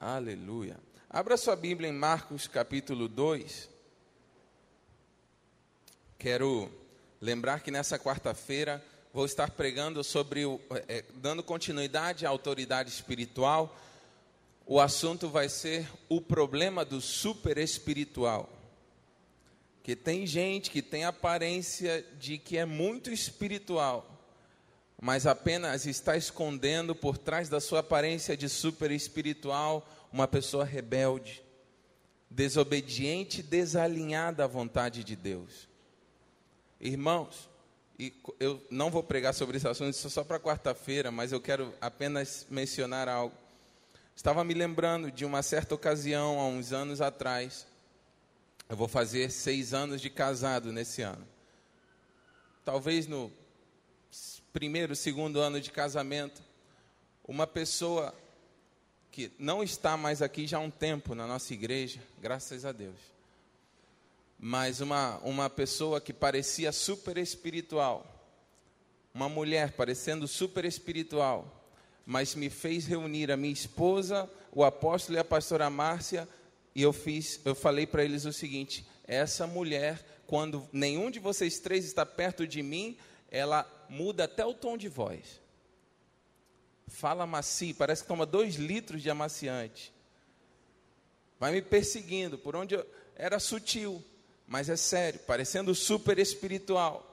Aleluia. Abra sua Bíblia em Marcos capítulo 2. Quero lembrar que nessa quarta-feira vou estar pregando sobre, o, é, dando continuidade à autoridade espiritual. O assunto vai ser o problema do super espiritual. Que tem gente que tem aparência de que é muito espiritual, mas apenas está escondendo por trás da sua aparência de super espiritual uma pessoa rebelde, desobediente, desalinhada à vontade de Deus. Irmãos, eu não vou pregar sobre esse assunto, isso é só para quarta-feira, mas eu quero apenas mencionar algo. Estava me lembrando de uma certa ocasião, há uns anos atrás. Eu vou fazer seis anos de casado nesse ano. Talvez no primeiro, segundo ano de casamento, uma pessoa que não está mais aqui já há um tempo na nossa igreja, graças a Deus. Mas uma, uma pessoa que parecia super espiritual, uma mulher parecendo super espiritual, mas me fez reunir a minha esposa, o apóstolo e a pastora Márcia, e eu fiz, eu falei para eles o seguinte: essa mulher, quando nenhum de vocês três está perto de mim, ela muda até o tom de voz. Fala macio, parece que toma dois litros de amaciante. Vai me perseguindo, por onde eu. Era sutil, mas é sério, parecendo super espiritual,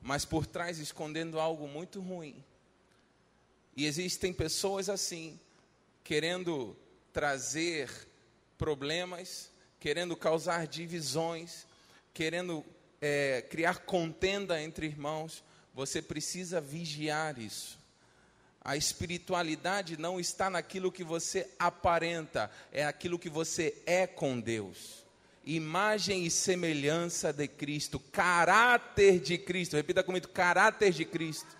mas por trás escondendo algo muito ruim. E existem pessoas assim, querendo trazer problemas, querendo causar divisões, querendo é, criar contenda entre irmãos. Você precisa vigiar isso. A espiritualidade não está naquilo que você aparenta, é aquilo que você é com Deus. Imagem e semelhança de Cristo, caráter de Cristo. Repita comigo: caráter de Cristo.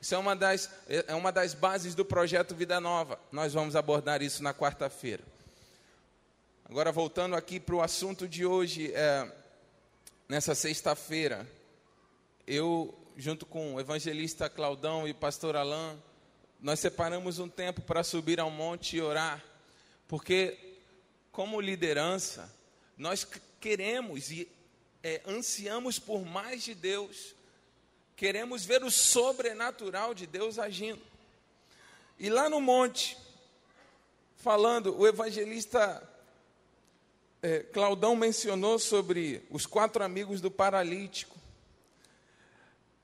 Isso é uma das, é uma das bases do projeto Vida Nova. Nós vamos abordar isso na quarta-feira. Agora, voltando aqui para o assunto de hoje, é, nessa sexta-feira, eu junto com o evangelista Claudão e pastor Alain, nós separamos um tempo para subir ao monte e orar, porque, como liderança, nós queremos e é, ansiamos por mais de Deus, queremos ver o sobrenatural de Deus agindo. E lá no monte, falando, o evangelista é, Claudão mencionou sobre os quatro amigos do paralítico.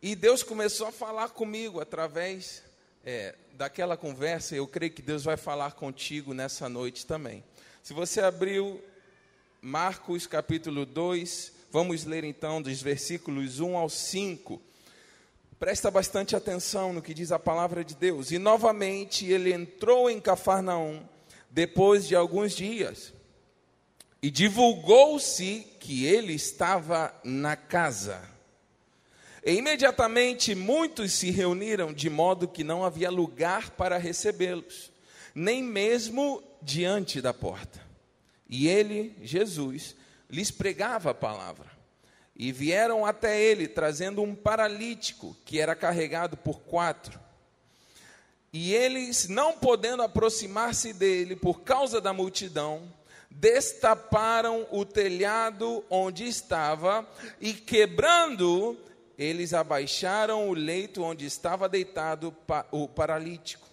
E Deus começou a falar comigo através é, daquela conversa. Eu creio que Deus vai falar contigo nessa noite também. Se você abriu Marcos capítulo 2, vamos ler então dos versículos 1 ao 5. Presta bastante atenção no que diz a palavra de Deus. E novamente ele entrou em Cafarnaum depois de alguns dias. E divulgou-se que ele estava na casa. E imediatamente muitos se reuniram, de modo que não havia lugar para recebê-los, nem mesmo diante da porta. E ele, Jesus, lhes pregava a palavra. E vieram até ele, trazendo um paralítico que era carregado por quatro. E eles, não podendo aproximar-se dele por causa da multidão, destaparam o telhado onde estava e, quebrando, eles abaixaram o leito onde estava deitado o paralítico.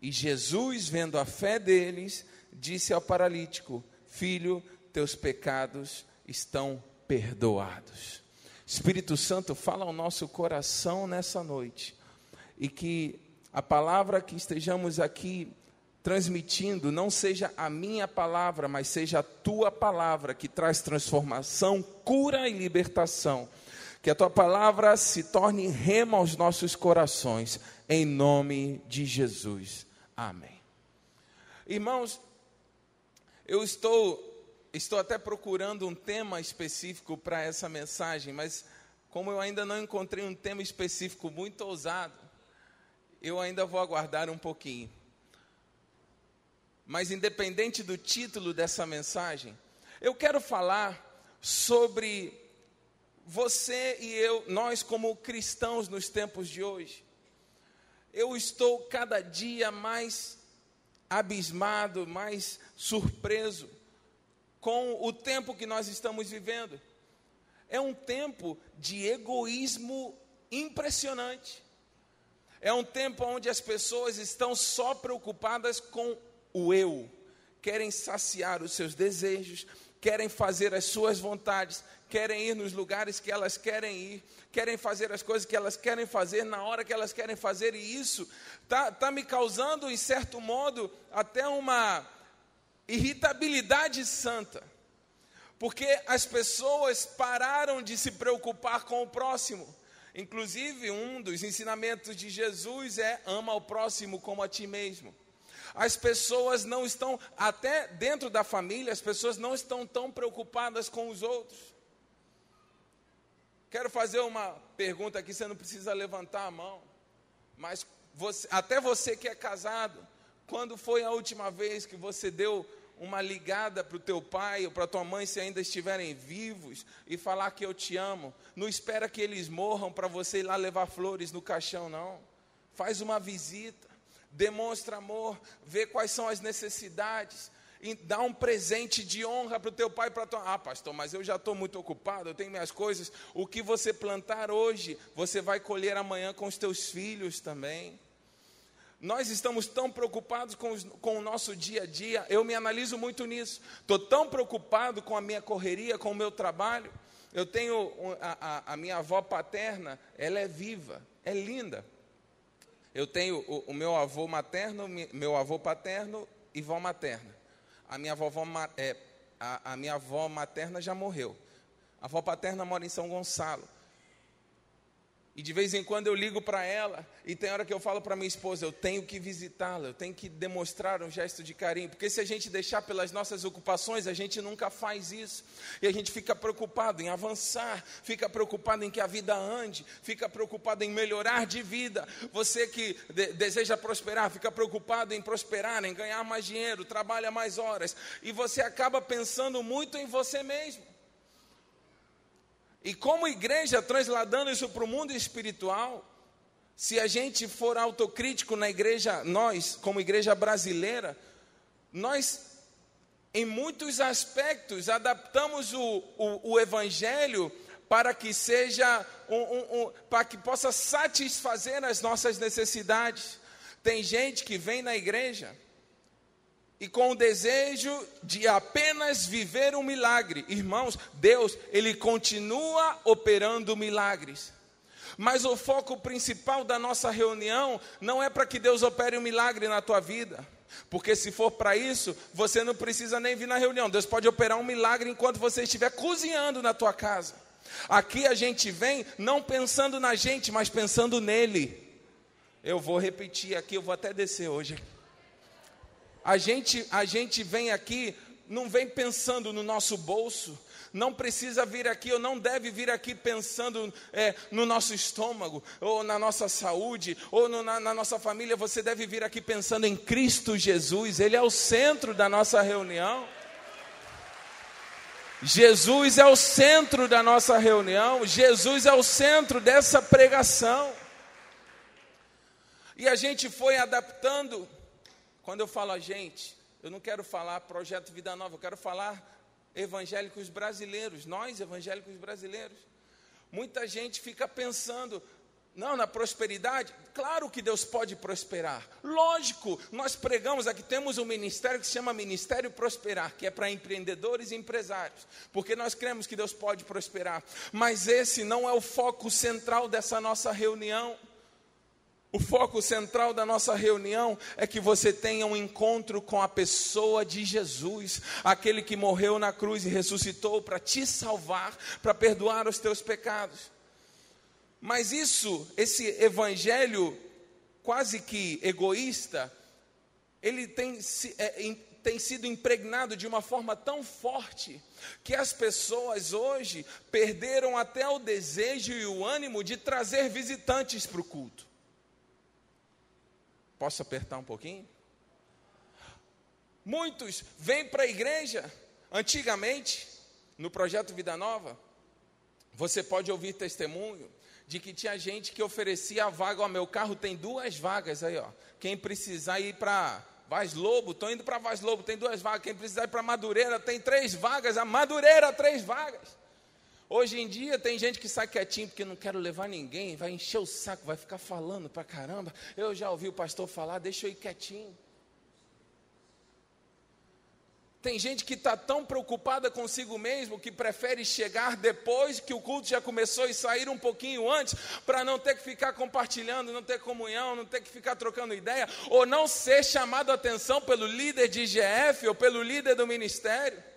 E Jesus, vendo a fé deles, disse ao paralítico: Filho, teus pecados estão perdoados. Espírito Santo, fala ao nosso coração nessa noite. E que a palavra que estejamos aqui transmitindo não seja a minha palavra, mas seja a tua palavra que traz transformação, cura e libertação que a tua palavra se torne rema aos nossos corações, em nome de Jesus. Amém. Irmãos, eu estou estou até procurando um tema específico para essa mensagem, mas como eu ainda não encontrei um tema específico muito ousado, eu ainda vou aguardar um pouquinho. Mas independente do título dessa mensagem, eu quero falar sobre você e eu, nós como cristãos nos tempos de hoje, eu estou cada dia mais abismado, mais surpreso com o tempo que nós estamos vivendo. É um tempo de egoísmo impressionante. É um tempo onde as pessoas estão só preocupadas com o eu, querem saciar os seus desejos, querem fazer as suas vontades, querem ir nos lugares que elas querem ir, querem fazer as coisas que elas querem fazer na hora que elas querem fazer, e isso está tá me causando, em certo modo, até uma irritabilidade santa. Porque as pessoas pararam de se preocupar com o próximo. Inclusive, um dos ensinamentos de Jesus é ama o próximo como a ti mesmo. As pessoas não estão, até dentro da família, as pessoas não estão tão preocupadas com os outros. Quero fazer uma pergunta aqui, você não precisa levantar a mão, mas você, até você que é casado, quando foi a última vez que você deu uma ligada para o teu pai ou para tua mãe se ainda estiverem vivos e falar que eu te amo. Não espera que eles morram para você ir lá levar flores no caixão, não. Faz uma visita, demonstra amor, vê quais são as necessidades, dá um presente de honra para o teu pai para tua. Ah, pastor, mas eu já estou muito ocupado, eu tenho minhas coisas. O que você plantar hoje, você vai colher amanhã com os teus filhos também. Nós estamos tão preocupados com, os, com, o nosso dia a dia, eu me analiso muito nisso. Estou tão preocupado com a minha correria, com o meu trabalho. Eu tenho a, a, a, minha avó paterna, ela é viva, é linda. Eu tenho o, o meu avô materno, meu avô paterno e vó materna. A minha, vovó, é, a, a minha avó materna já morreu. A avó paterna mora em São Gonçalo. E de vez em quando eu ligo para ela e tem hora que eu falo para minha esposa, eu tenho que visitá-la, eu tenho que demonstrar um gesto de carinho, porque se a gente deixar pelas nossas ocupações, a gente nunca faz isso. E a gente fica preocupado em avançar, fica preocupado em que a vida ande, fica preocupado em melhorar de vida. Você que de deseja prosperar, fica preocupado em prosperar, em ganhar mais dinheiro, trabalha mais horas, e você acaba pensando muito em você mesmo. E como igreja, transladando isso para o mundo espiritual, se a gente for autocrítico na igreja, nós, como igreja brasileira, nós, em muitos aspectos, adaptamos o, o, o evangelho para que seja, um, um, um, para que possa satisfazer as nossas necessidades. Tem gente que vem na igreja e com o desejo de apenas viver um milagre. Irmãos, Deus, ele continua operando milagres. Mas o foco principal da nossa reunião não é para que Deus opere um milagre na tua vida. Porque se for para isso, você não precisa nem vir na reunião. Deus pode operar um milagre enquanto você estiver cozinhando na tua casa. Aqui a gente vem não pensando na gente, mas pensando nele. Eu vou repetir aqui, eu vou até descer hoje. A gente, a gente vem aqui, não vem pensando no nosso bolso, não precisa vir aqui, ou não deve vir aqui pensando é, no nosso estômago, ou na nossa saúde, ou no, na, na nossa família. Você deve vir aqui pensando em Cristo Jesus, Ele é o centro da nossa reunião. Jesus é o centro da nossa reunião, Jesus é o centro dessa pregação. E a gente foi adaptando quando eu falo a gente, eu não quero falar projeto Vida Nova, eu quero falar evangélicos brasileiros, nós evangélicos brasileiros. Muita gente fica pensando, não, na prosperidade, claro que Deus pode prosperar. Lógico, nós pregamos aqui, temos um ministério que se chama Ministério Prosperar, que é para empreendedores e empresários, porque nós cremos que Deus pode prosperar. Mas esse não é o foco central dessa nossa reunião. O foco central da nossa reunião é que você tenha um encontro com a pessoa de Jesus, aquele que morreu na cruz e ressuscitou para te salvar, para perdoar os teus pecados. Mas isso, esse evangelho quase que egoísta, ele tem, é, tem sido impregnado de uma forma tão forte que as pessoas hoje perderam até o desejo e o ânimo de trazer visitantes para o culto. Posso apertar um pouquinho? Muitos vêm para a igreja, antigamente, no projeto Vida Nova, você pode ouvir testemunho de que tinha gente que oferecia a vaga, ó, meu carro tem duas vagas aí, ó. Quem precisar ir para Vaz Lobo, estou indo para Vaz Lobo, tem duas vagas. Quem precisar ir para Madureira, tem três vagas. A Madureira, três vagas. Hoje em dia tem gente que sai quietinho porque não quero levar ninguém, vai encher o saco, vai ficar falando para caramba. Eu já ouvi o pastor falar, deixa eu ir quietinho. Tem gente que está tão preocupada consigo mesmo que prefere chegar depois que o culto já começou e sair um pouquinho antes, para não ter que ficar compartilhando, não ter comunhão, não ter que ficar trocando ideia, ou não ser chamado a atenção pelo líder de IGF ou pelo líder do ministério.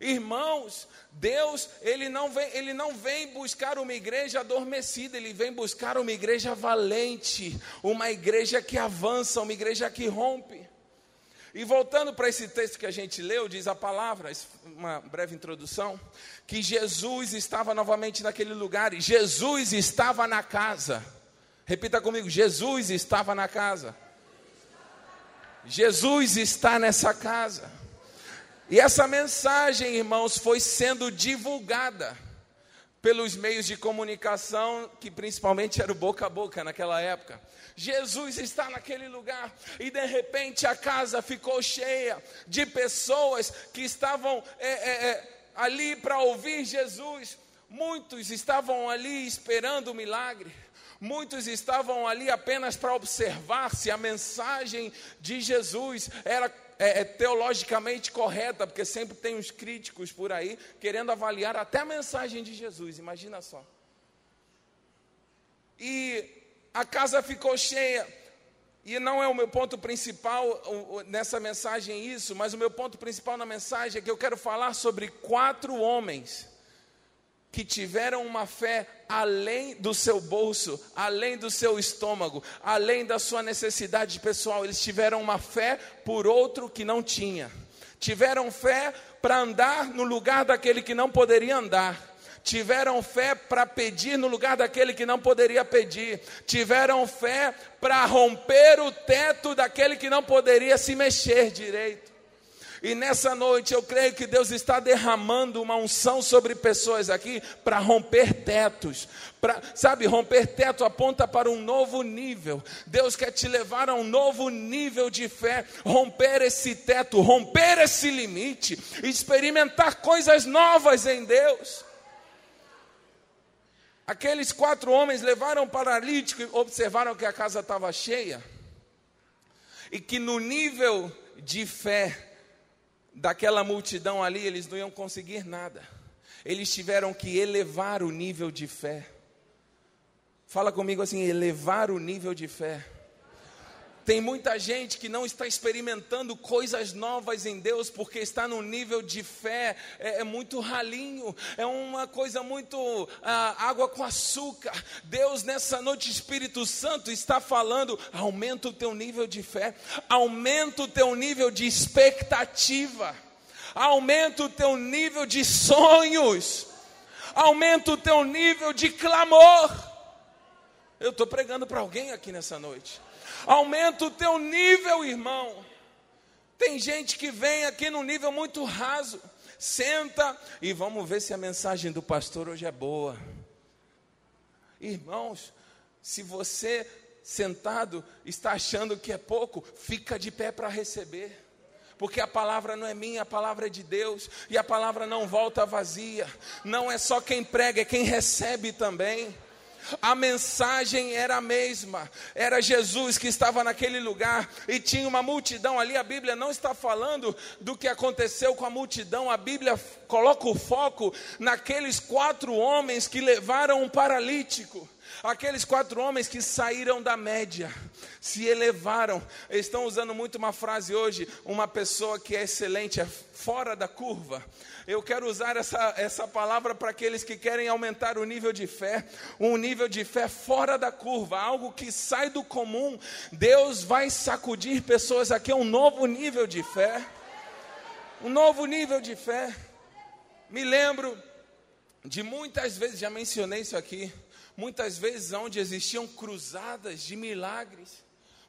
Irmãos, Deus, ele não, vem, ele não vem buscar uma igreja adormecida, ele vem buscar uma igreja valente, uma igreja que avança, uma igreja que rompe. E voltando para esse texto que a gente leu, diz a palavra, uma breve introdução, que Jesus estava novamente naquele lugar e Jesus estava na casa. Repita comigo: Jesus estava na casa. Jesus está nessa casa. E essa mensagem, irmãos, foi sendo divulgada pelos meios de comunicação, que principalmente era o boca a boca naquela época. Jesus está naquele lugar e de repente a casa ficou cheia de pessoas que estavam é, é, é, ali para ouvir Jesus. Muitos estavam ali esperando o milagre. Muitos estavam ali apenas para observar se a mensagem de Jesus era é, é, teologicamente correta, porque sempre tem uns críticos por aí querendo avaliar até a mensagem de Jesus, imagina só. E a casa ficou cheia. E não é o meu ponto principal nessa mensagem isso, mas o meu ponto principal na mensagem é que eu quero falar sobre quatro homens que tiveram uma fé além do seu bolso, além do seu estômago, além da sua necessidade pessoal. Eles tiveram uma fé por outro que não tinha. Tiveram fé para andar no lugar daquele que não poderia andar tiveram fé para pedir no lugar daquele que não poderia pedir, tiveram fé para romper o teto daquele que não poderia se mexer direito. E nessa noite eu creio que Deus está derramando uma unção sobre pessoas aqui para romper tetos. Pra, sabe, romper teto aponta para um novo nível. Deus quer te levar a um novo nível de fé, romper esse teto, romper esse limite, experimentar coisas novas em Deus. Aqueles quatro homens levaram o paralítico e observaram que a casa estava cheia. E que no nível de fé daquela multidão ali, eles não iam conseguir nada. Eles tiveram que elevar o nível de fé. Fala comigo assim: elevar o nível de fé. Tem muita gente que não está experimentando coisas novas em Deus porque está num nível de fé é, é muito ralinho, é uma coisa muito ah, água com açúcar. Deus, nessa noite, Espírito Santo está falando: aumenta o teu nível de fé, aumenta o teu nível de expectativa, aumenta o teu nível de sonhos, aumenta o teu nível de clamor. Eu estou pregando para alguém aqui nessa noite. Aumenta o teu nível, irmão. Tem gente que vem aqui num nível muito raso. Senta e vamos ver se a mensagem do pastor hoje é boa. Irmãos, se você sentado está achando que é pouco, fica de pé para receber porque a palavra não é minha, a palavra é de Deus, e a palavra não volta vazia, não é só quem prega, é quem recebe também a mensagem era a mesma, era Jesus que estava naquele lugar e tinha uma multidão ali. A Bíblia não está falando do que aconteceu com a multidão, a Bíblia coloca o foco naqueles quatro homens que levaram um paralítico. Aqueles quatro homens que saíram da média, se elevaram, estão usando muito uma frase hoje, uma pessoa que é excelente, é fora da curva. Eu quero usar essa, essa palavra para aqueles que querem aumentar o nível de fé, um nível de fé fora da curva, algo que sai do comum. Deus vai sacudir pessoas aqui a um novo nível de fé. Um novo nível de fé. Me lembro de muitas vezes, já mencionei isso aqui, muitas vezes onde existiam cruzadas de milagres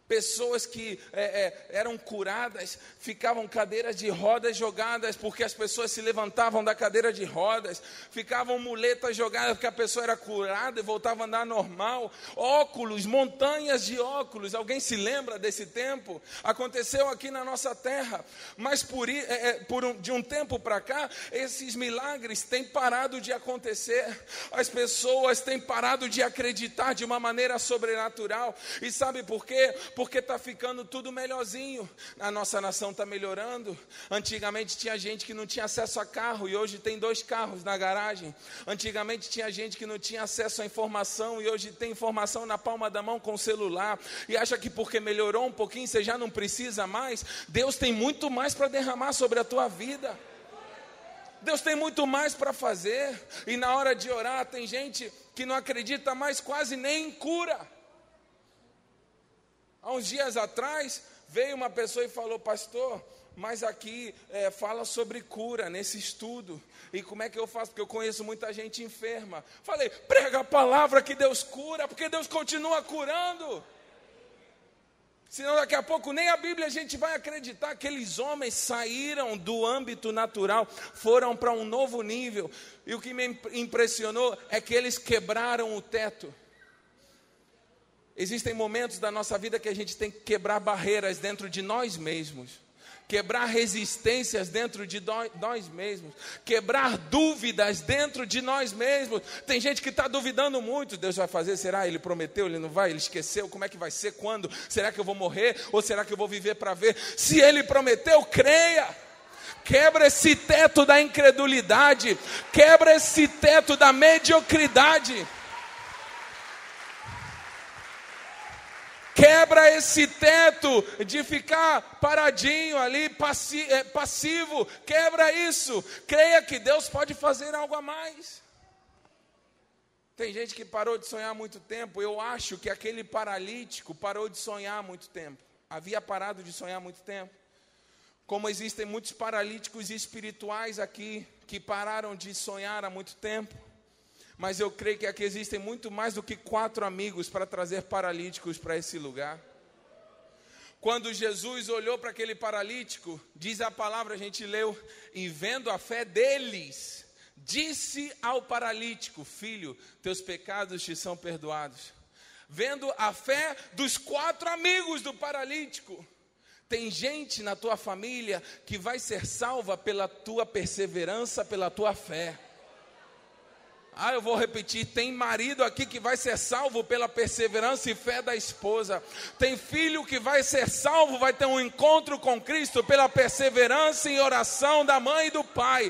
Pessoas que é, é, eram curadas ficavam cadeiras de rodas jogadas porque as pessoas se levantavam da cadeira de rodas, ficavam muletas jogadas porque a pessoa era curada e voltava a andar normal. Óculos, montanhas de óculos. Alguém se lembra desse tempo? Aconteceu aqui na nossa terra, mas por, é, é, por um, de um tempo para cá, esses milagres têm parado de acontecer. As pessoas têm parado de acreditar de uma maneira sobrenatural. E sabe por quê? Porque está ficando tudo melhorzinho. A nossa nação está melhorando. Antigamente tinha gente que não tinha acesso a carro e hoje tem dois carros na garagem. Antigamente tinha gente que não tinha acesso à informação e hoje tem informação na palma da mão com o celular. E acha que porque melhorou um pouquinho você já não precisa mais. Deus tem muito mais para derramar sobre a tua vida. Deus tem muito mais para fazer. E na hora de orar, tem gente que não acredita mais quase nem em cura. Há uns dias atrás, veio uma pessoa e falou, pastor, mas aqui é, fala sobre cura nesse estudo. E como é que eu faço? Porque eu conheço muita gente enferma. Falei, prega a palavra que Deus cura, porque Deus continua curando. Senão daqui a pouco nem a Bíblia a gente vai acreditar. Aqueles homens saíram do âmbito natural, foram para um novo nível. E o que me impressionou é que eles quebraram o teto. Existem momentos da nossa vida que a gente tem que quebrar barreiras dentro de nós mesmos, quebrar resistências dentro de nós mesmos, quebrar dúvidas dentro de nós mesmos. Tem gente que está duvidando muito: Deus vai fazer? Será? Ele prometeu? Ele não vai? Ele esqueceu? Como é que vai ser? Quando? Será que eu vou morrer? Ou será que eu vou viver para ver? Se Ele prometeu, creia. Quebra esse teto da incredulidade, quebra esse teto da mediocridade. Quebra esse teto de ficar paradinho ali, é, passivo. Quebra isso. Creia que Deus pode fazer algo a mais. Tem gente que parou de sonhar muito tempo. Eu acho que aquele paralítico parou de sonhar muito tempo. Havia parado de sonhar muito tempo. Como existem muitos paralíticos espirituais aqui que pararam de sonhar há muito tempo. Mas eu creio que aqui existem muito mais do que quatro amigos para trazer paralíticos para esse lugar. Quando Jesus olhou para aquele paralítico, diz a palavra, a gente leu, e vendo a fé deles, disse ao paralítico: Filho, teus pecados te são perdoados. Vendo a fé dos quatro amigos do paralítico, tem gente na tua família que vai ser salva pela tua perseverança, pela tua fé. Ah, eu vou repetir: tem marido aqui que vai ser salvo pela perseverança e fé da esposa. Tem filho que vai ser salvo, vai ter um encontro com Cristo pela perseverança e oração da mãe e do pai.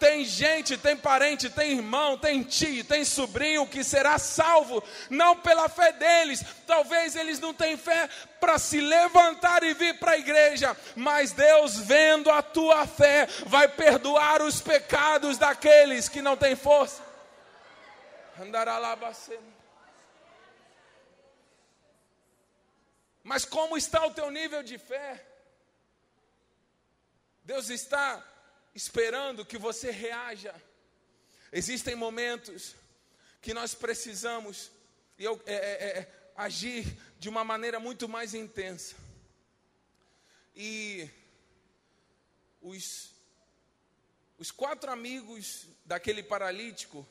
Tem gente, tem parente, tem irmão, tem tio, tem sobrinho que será salvo, não pela fé deles. Talvez eles não tenham fé para se levantar e vir para a igreja, mas Deus, vendo a tua fé, vai perdoar os pecados daqueles que não têm força. Mas como está o teu nível de fé? Deus está esperando que você reaja. Existem momentos que nós precisamos eu, é, é, é, agir de uma maneira muito mais intensa. E os, os quatro amigos daquele paralítico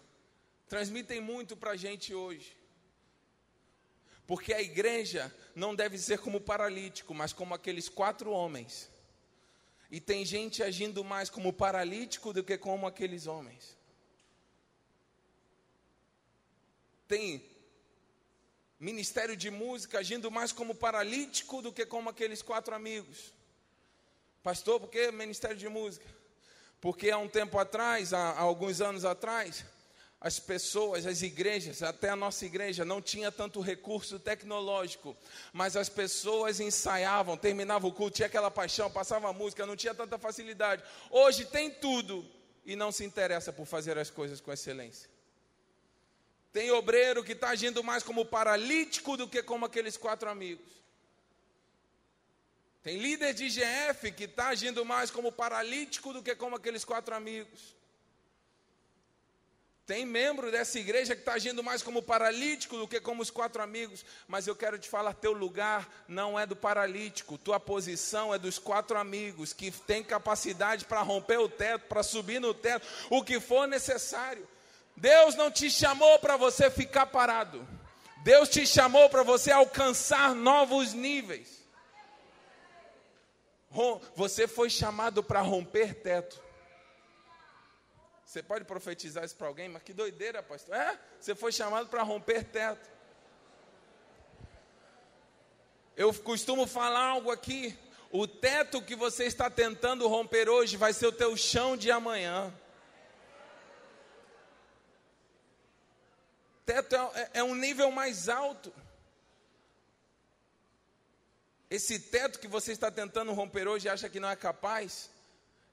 transmitem muito para a gente hoje. Porque a igreja não deve ser como paralítico, mas como aqueles quatro homens. E tem gente agindo mais como paralítico do que como aqueles homens. Tem ministério de música agindo mais como paralítico do que como aqueles quatro amigos. Pastor, por que ministério de música? Porque há um tempo atrás, há, há alguns anos atrás, as pessoas, as igrejas, até a nossa igreja não tinha tanto recurso tecnológico, mas as pessoas ensaiavam, terminavam o culto, tinha aquela paixão, passava música, não tinha tanta facilidade. Hoje tem tudo e não se interessa por fazer as coisas com excelência. Tem obreiro que está agindo mais como paralítico do que como aqueles quatro amigos. Tem líder de GF que está agindo mais como paralítico do que como aqueles quatro amigos. Tem membro dessa igreja que está agindo mais como paralítico do que como os quatro amigos, mas eu quero te falar: teu lugar não é do paralítico, tua posição é dos quatro amigos que tem capacidade para romper o teto, para subir no teto, o que for necessário. Deus não te chamou para você ficar parado, Deus te chamou para você alcançar novos níveis. Você foi chamado para romper teto. Você pode profetizar isso para alguém? Mas que doideira, pastor. É, você foi chamado para romper teto. Eu costumo falar algo aqui. O teto que você está tentando romper hoje vai ser o teu chão de amanhã. Teto é, é, é um nível mais alto. Esse teto que você está tentando romper hoje e acha que não é capaz,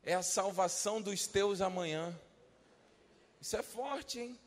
é a salvação dos teus amanhã. Isso é forte, hein?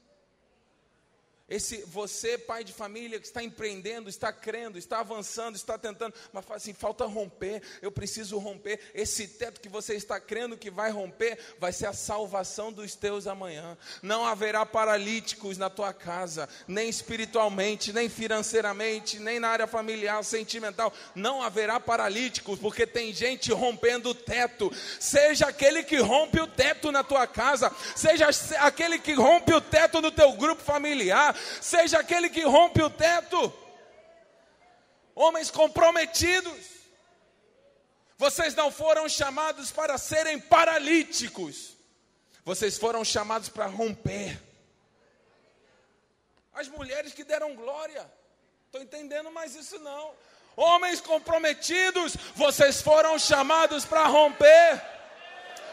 Esse você, pai de família, que está empreendendo, está crendo, está avançando, está tentando, mas fala assim: falta romper, eu preciso romper. Esse teto que você está crendo que vai romper, vai ser a salvação dos teus amanhã. Não haverá paralíticos na tua casa, nem espiritualmente, nem financeiramente, nem na área familiar, sentimental. Não haverá paralíticos, porque tem gente rompendo o teto. Seja aquele que rompe o teto na tua casa, seja aquele que rompe o teto no teu grupo familiar seja aquele que rompe o teto. Homens comprometidos. Vocês não foram chamados para serem paralíticos. Vocês foram chamados para romper. As mulheres que deram glória. Estou entendendo mais isso não. Homens comprometidos, vocês foram chamados para romper.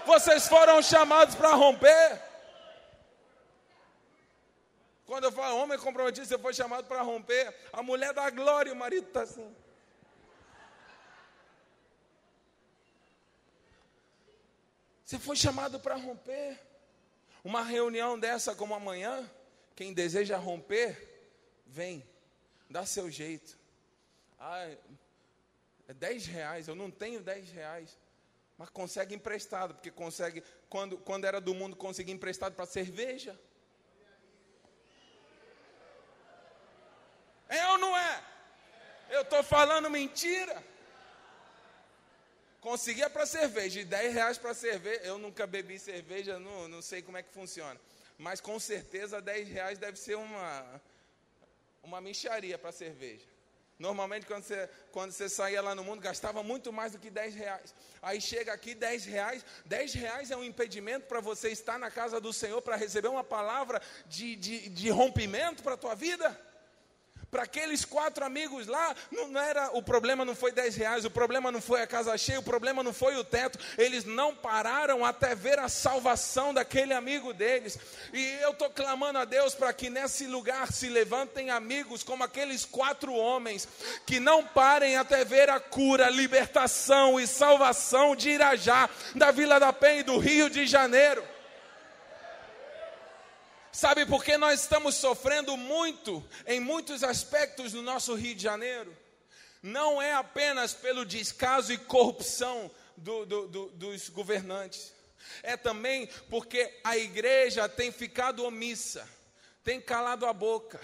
Vocês foram chamados para romper. Quando eu falo homem comprometido, você foi chamado para romper. A mulher da glória, o marido está assim. Você foi chamado para romper. Uma reunião dessa como amanhã, quem deseja romper, vem, dá seu jeito. Ah, é 10 reais, eu não tenho 10 reais. Mas consegue emprestado, porque consegue, quando, quando era do mundo, conseguia emprestado para cerveja. É ou não é? Eu estou falando mentira. Conseguia para cerveja, e 10 reais para cerveja. Eu nunca bebi cerveja, não, não sei como é que funciona. Mas com certeza 10 reais deve ser uma, uma micharia para cerveja. Normalmente, quando você, quando você saía lá no mundo, gastava muito mais do que 10 reais. Aí chega aqui 10 reais. 10 reais é um impedimento para você estar na casa do Senhor para receber uma palavra de, de, de rompimento para a tua vida. Para aqueles quatro amigos lá, não, não, era o problema não foi 10 reais, o problema não foi a casa cheia, o problema não foi o teto. Eles não pararam até ver a salvação daquele amigo deles. E eu estou clamando a Deus para que nesse lugar se levantem amigos como aqueles quatro homens, que não parem até ver a cura, libertação e salvação de Irajá, da Vila da Penha e do Rio de Janeiro. Sabe por que nós estamos sofrendo muito em muitos aspectos no nosso Rio de Janeiro? Não é apenas pelo descaso e corrupção do, do, do, dos governantes, é também porque a igreja tem ficado omissa, tem calado a boca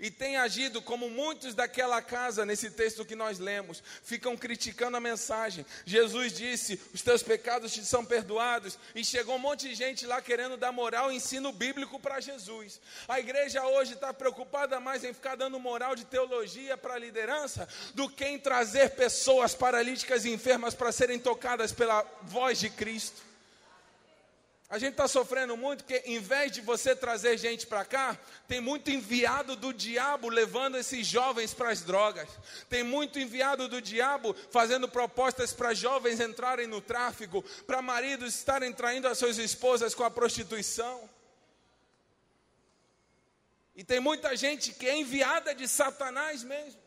e tem agido como muitos daquela casa, nesse texto que nós lemos, ficam criticando a mensagem. Jesus disse: Os teus pecados te são perdoados, e chegou um monte de gente lá querendo dar moral e ensino bíblico para Jesus. A igreja hoje está preocupada mais em ficar dando moral de teologia para a liderança do que em trazer pessoas paralíticas e enfermas para serem tocadas pela voz de Cristo. A gente está sofrendo muito porque, em vez de você trazer gente para cá, tem muito enviado do diabo levando esses jovens para as drogas. Tem muito enviado do diabo fazendo propostas para jovens entrarem no tráfico, para maridos estarem traindo as suas esposas com a prostituição. E tem muita gente que é enviada de Satanás mesmo.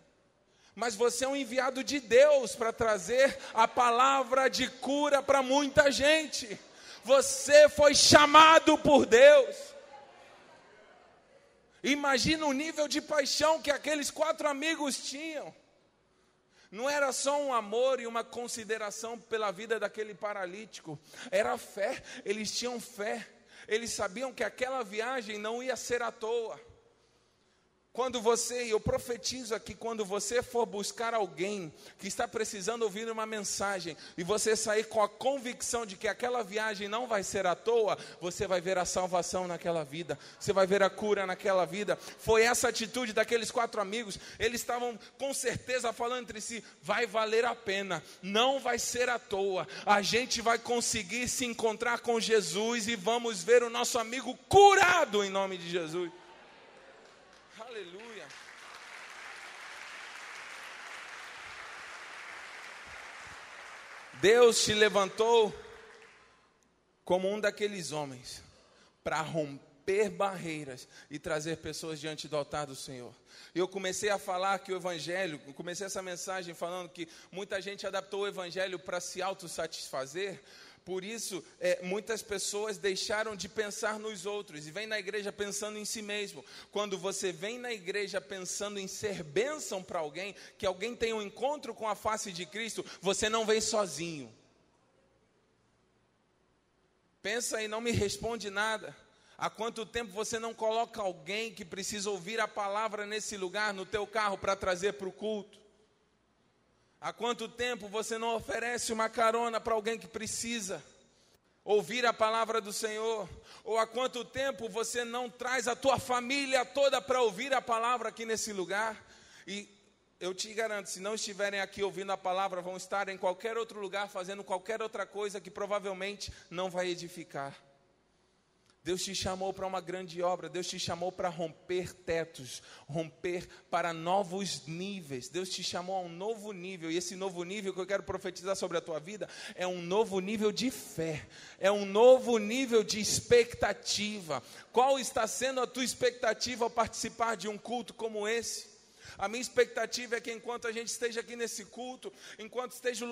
Mas você é um enviado de Deus para trazer a palavra de cura para muita gente. Você foi chamado por Deus. Imagina o nível de paixão que aqueles quatro amigos tinham. Não era só um amor e uma consideração pela vida daquele paralítico, era fé, eles tinham fé. Eles sabiam que aquela viagem não ia ser à toa. Quando você, eu profetizo aqui, quando você for buscar alguém que está precisando ouvir uma mensagem e você sair com a convicção de que aquela viagem não vai ser à toa, você vai ver a salvação naquela vida, você vai ver a cura naquela vida. Foi essa atitude daqueles quatro amigos, eles estavam com certeza falando entre si: vai valer a pena, não vai ser à toa, a gente vai conseguir se encontrar com Jesus e vamos ver o nosso amigo curado em nome de Jesus. Aleluia. Deus te levantou como um daqueles homens para romper barreiras e trazer pessoas diante do altar do Senhor. Eu comecei a falar que o Evangelho, comecei essa mensagem falando que muita gente adaptou o Evangelho para se autossatisfazer, por isso, é, muitas pessoas deixaram de pensar nos outros e vem na igreja pensando em si mesmo. Quando você vem na igreja pensando em ser bênção para alguém, que alguém tenha um encontro com a face de Cristo, você não vem sozinho. Pensa e não me responde nada. Há quanto tempo você não coloca alguém que precisa ouvir a palavra nesse lugar, no teu carro, para trazer para o culto? Há quanto tempo você não oferece uma carona para alguém que precisa ouvir a palavra do Senhor? Ou há quanto tempo você não traz a tua família toda para ouvir a palavra aqui nesse lugar? E eu te garanto, se não estiverem aqui ouvindo a palavra, vão estar em qualquer outro lugar fazendo qualquer outra coisa que provavelmente não vai edificar. Deus te chamou para uma grande obra, Deus te chamou para romper tetos, romper para novos níveis. Deus te chamou a um novo nível, e esse novo nível que eu quero profetizar sobre a tua vida é um novo nível de fé, é um novo nível de expectativa. Qual está sendo a tua expectativa ao participar de um culto como esse? A minha expectativa é que enquanto a gente esteja aqui nesse culto, enquanto esteja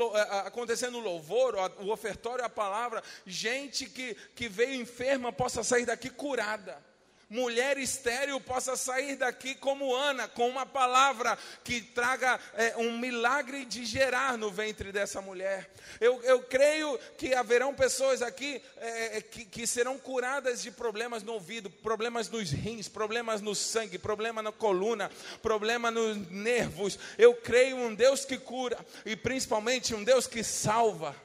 acontecendo o louvor, o ofertório, a palavra, gente que, que veio enferma possa sair daqui curada mulher estéril possa sair daqui como Ana, com uma palavra que traga é, um milagre de gerar no ventre dessa mulher. Eu, eu creio que haverão pessoas aqui é, é, que, que serão curadas de problemas no ouvido, problemas nos rins, problemas no sangue, problema na coluna, problema nos nervos. Eu creio um Deus que cura e principalmente um Deus que salva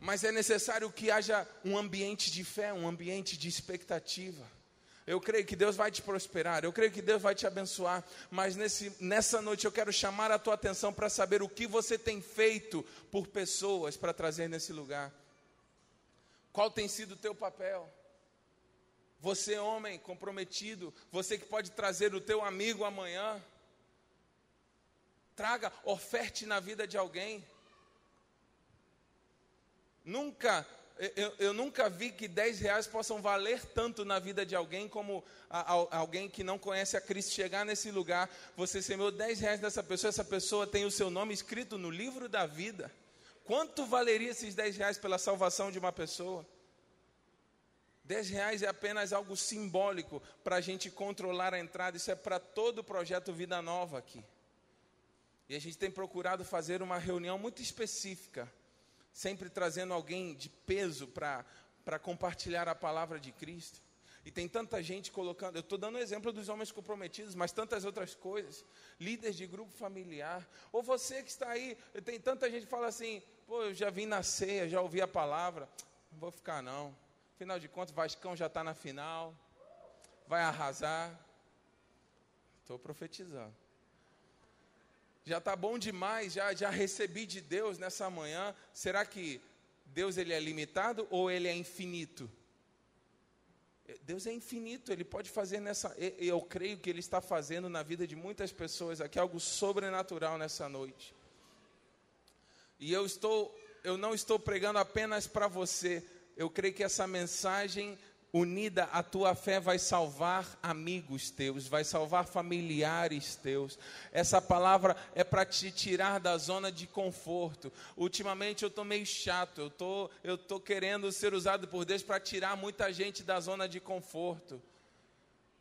mas é necessário que haja um ambiente de fé, um ambiente de expectativa. Eu creio que Deus vai te prosperar, eu creio que Deus vai te abençoar, mas nesse, nessa noite eu quero chamar a tua atenção para saber o que você tem feito por pessoas para trazer nesse lugar. Qual tem sido o teu papel? Você, homem comprometido, você que pode trazer o teu amigo amanhã, traga, oferte na vida de alguém. Nunca, eu, eu, nunca vi que 10 reais possam valer tanto na vida de alguém como a, a, alguém que não conhece a Cristo chegar nesse lugar. Você semeou 10 reais dessa pessoa, essa pessoa tem o seu nome escrito no livro da vida. Quanto valeria esses 10 reais pela salvação de uma pessoa? 10 reais é apenas algo simbólico para a gente controlar a entrada, isso é para todo o projeto Vida Nova aqui. E a gente tem procurado fazer uma reunião muito específica sempre trazendo alguém de peso para compartilhar a palavra de Cristo. E tem tanta gente colocando, eu estou dando o exemplo dos homens comprometidos, mas tantas outras coisas, líderes de grupo familiar, ou você que está aí, tem tanta gente que fala assim, pô, eu já vim na ceia, já ouvi a palavra, não vou ficar não. Afinal de contas, Vascão já está na final, vai arrasar. Estou profetizando já está bom demais, já, já recebi de Deus nessa manhã. Será que Deus ele é limitado ou ele é infinito? Deus é infinito, Ele pode fazer nessa. Eu creio que Ele está fazendo na vida de muitas pessoas aqui algo sobrenatural nessa noite. E eu estou, eu não estou pregando apenas para você. Eu creio que essa mensagem unida a tua fé vai salvar amigos teus, vai salvar familiares teus. Essa palavra é para te tirar da zona de conforto. Ultimamente eu estou meio chato, eu tô, eu tô querendo ser usado por Deus para tirar muita gente da zona de conforto.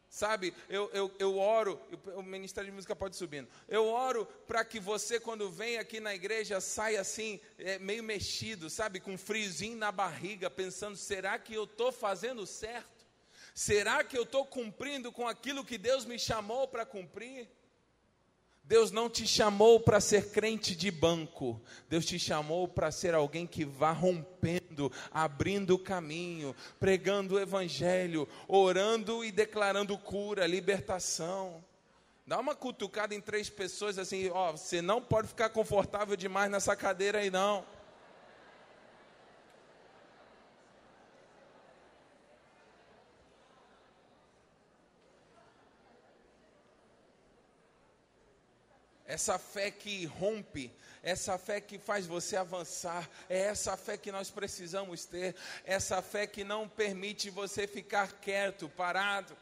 Sabe, eu, eu, eu oro, o Ministério de Música pode subindo. Eu oro para que você, quando vem aqui na igreja, saia assim, é, meio mexido, sabe, com friozinho na barriga, pensando: será que eu estou fazendo certo? Será que eu estou cumprindo com aquilo que Deus me chamou para cumprir? Deus não te chamou para ser crente de banco, Deus te chamou para ser alguém que vá rompendo, abrindo o caminho, pregando o evangelho, orando e declarando cura, libertação. Dá uma cutucada em três pessoas assim, ó, você não pode ficar confortável demais nessa cadeira aí não. Essa fé que rompe, essa fé que faz você avançar, é essa fé que nós precisamos ter, essa fé que não permite você ficar quieto, parado.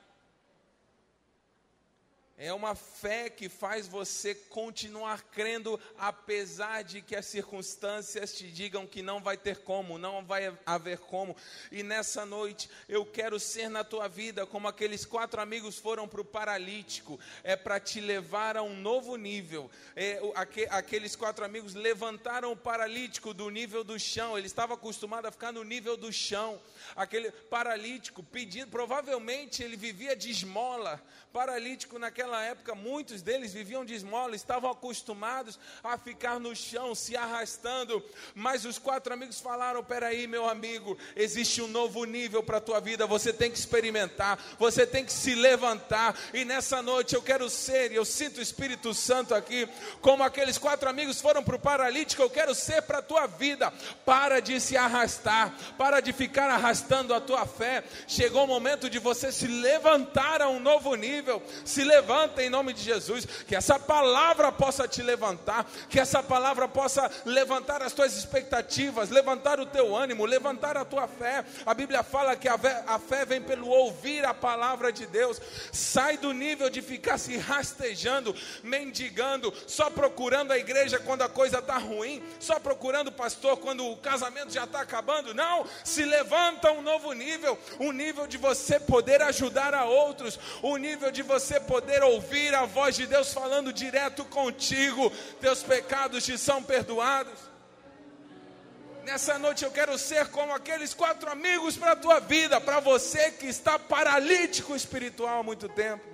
É uma fé que faz você continuar crendo, apesar de que as circunstâncias te digam que não vai ter como, não vai haver como. E nessa noite eu quero ser na tua vida como aqueles quatro amigos foram para o paralítico, é para te levar a um novo nível. É, aqueles quatro amigos levantaram o paralítico do nível do chão, ele estava acostumado a ficar no nível do chão. Aquele paralítico pedindo, provavelmente ele vivia de esmola. Paralítico naquela naquela época, muitos deles viviam de esmola, estavam acostumados a ficar no chão, se arrastando. Mas os quatro amigos falaram: peraí, meu amigo, existe um novo nível para a tua vida, você tem que experimentar, você tem que se levantar. E nessa noite eu quero ser, e eu sinto o Espírito Santo aqui, como aqueles quatro amigos foram para o paralítico, eu quero ser para a tua vida. Para de se arrastar, para de ficar arrastando a tua fé. Chegou o momento de você se levantar a um novo nível. Se levanta levanta em nome de Jesus, que essa palavra possa te levantar, que essa palavra possa levantar as tuas expectativas, levantar o teu ânimo, levantar a tua fé. A Bíblia fala que a fé, vem pelo ouvir a palavra de Deus. Sai do nível de ficar se rastejando, mendigando, só procurando a igreja quando a coisa está ruim, só procurando o pastor quando o casamento já está acabando. Não, se levanta um novo nível, um nível de você poder ajudar a outros, um nível de você poder ouvir a voz de Deus falando direto contigo, teus pecados te são perdoados. Nessa noite eu quero ser como aqueles quatro amigos para a tua vida, para você que está paralítico espiritual há muito tempo.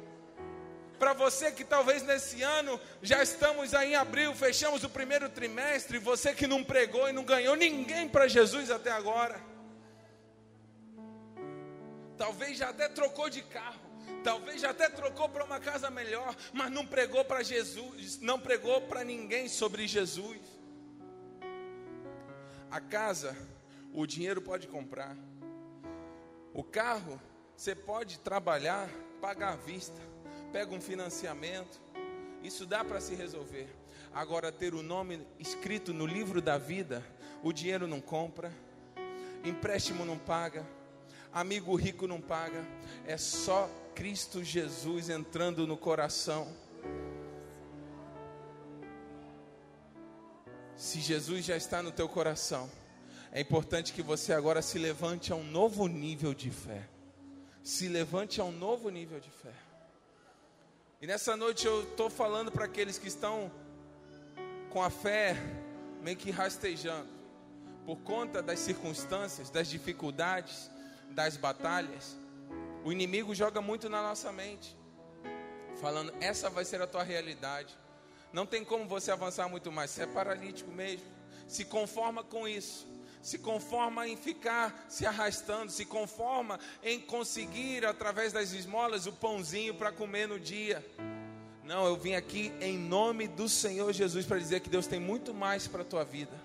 Para você que talvez nesse ano já estamos aí em abril, fechamos o primeiro trimestre, você que não pregou e não ganhou ninguém para Jesus até agora. Talvez já até trocou de carro talvez já até trocou para uma casa melhor, mas não pregou para Jesus, não pregou para ninguém sobre Jesus. A casa, o dinheiro pode comprar. O carro, você pode trabalhar, pagar à vista, pega um financiamento. Isso dá para se resolver. Agora, ter o nome escrito no livro da vida, o dinheiro não compra, empréstimo não paga, amigo rico não paga, é só Cristo Jesus entrando no coração. Se Jesus já está no teu coração, é importante que você agora se levante a um novo nível de fé. Se levante a um novo nível de fé. E nessa noite eu estou falando para aqueles que estão com a fé meio que rastejando, por conta das circunstâncias, das dificuldades, das batalhas. O inimigo joga muito na nossa mente, falando: essa vai ser a tua realidade. Não tem como você avançar muito mais, você é paralítico mesmo. Se conforma com isso. Se conforma em ficar se arrastando, se conforma em conseguir através das esmolas o pãozinho para comer no dia. Não, eu vim aqui em nome do Senhor Jesus para dizer que Deus tem muito mais para a tua vida.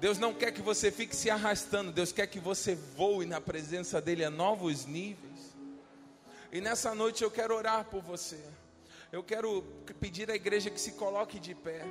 Deus não quer que você fique se arrastando, Deus quer que você voe na presença dEle a novos níveis. E nessa noite eu quero orar por você. Eu quero pedir à igreja que se coloque de pé.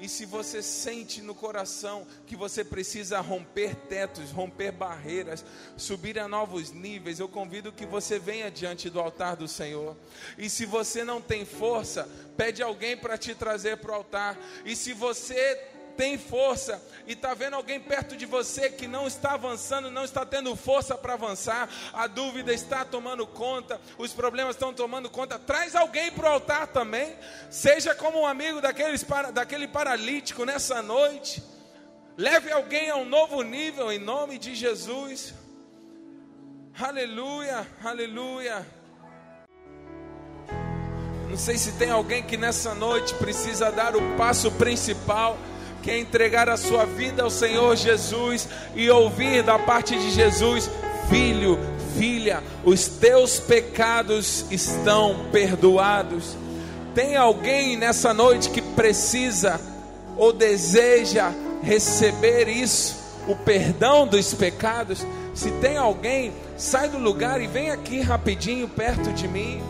E se você sente no coração que você precisa romper tetos, romper barreiras, subir a novos níveis, eu convido que você venha diante do altar do Senhor. E se você não tem força, pede alguém para te trazer para o altar. E se você tem força e está vendo alguém perto de você que não está avançando, não está tendo força para avançar, a dúvida está tomando conta, os problemas estão tomando conta, traz alguém para o altar também, seja como um amigo daqueles, daquele paralítico nessa noite, leve alguém a um novo nível em nome de Jesus. Aleluia, aleluia. Não sei se tem alguém que nessa noite precisa dar o passo principal, que é entregar a sua vida ao Senhor Jesus e ouvir da parte de Jesus: Filho, filha, os teus pecados estão perdoados. Tem alguém nessa noite que precisa ou deseja receber isso, o perdão dos pecados? Se tem alguém, sai do lugar e vem aqui rapidinho perto de mim.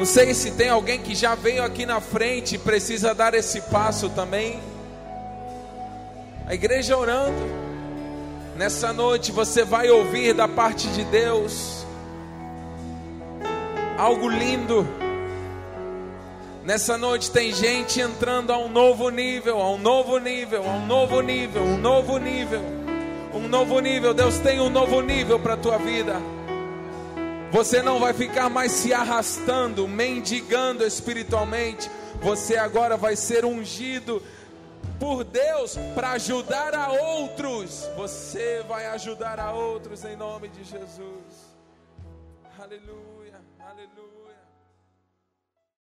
Não sei se tem alguém que já veio aqui na frente e precisa dar esse passo também. A igreja orando. Nessa noite você vai ouvir da parte de Deus algo lindo. Nessa noite tem gente entrando a um novo nível, a um novo nível, a um novo nível, um novo nível, um novo nível. Deus tem um novo nível para a tua vida. Você não vai ficar mais se arrastando, mendigando espiritualmente. Você agora vai ser ungido por Deus para ajudar a outros. Você vai ajudar a outros em nome de Jesus. Aleluia, aleluia.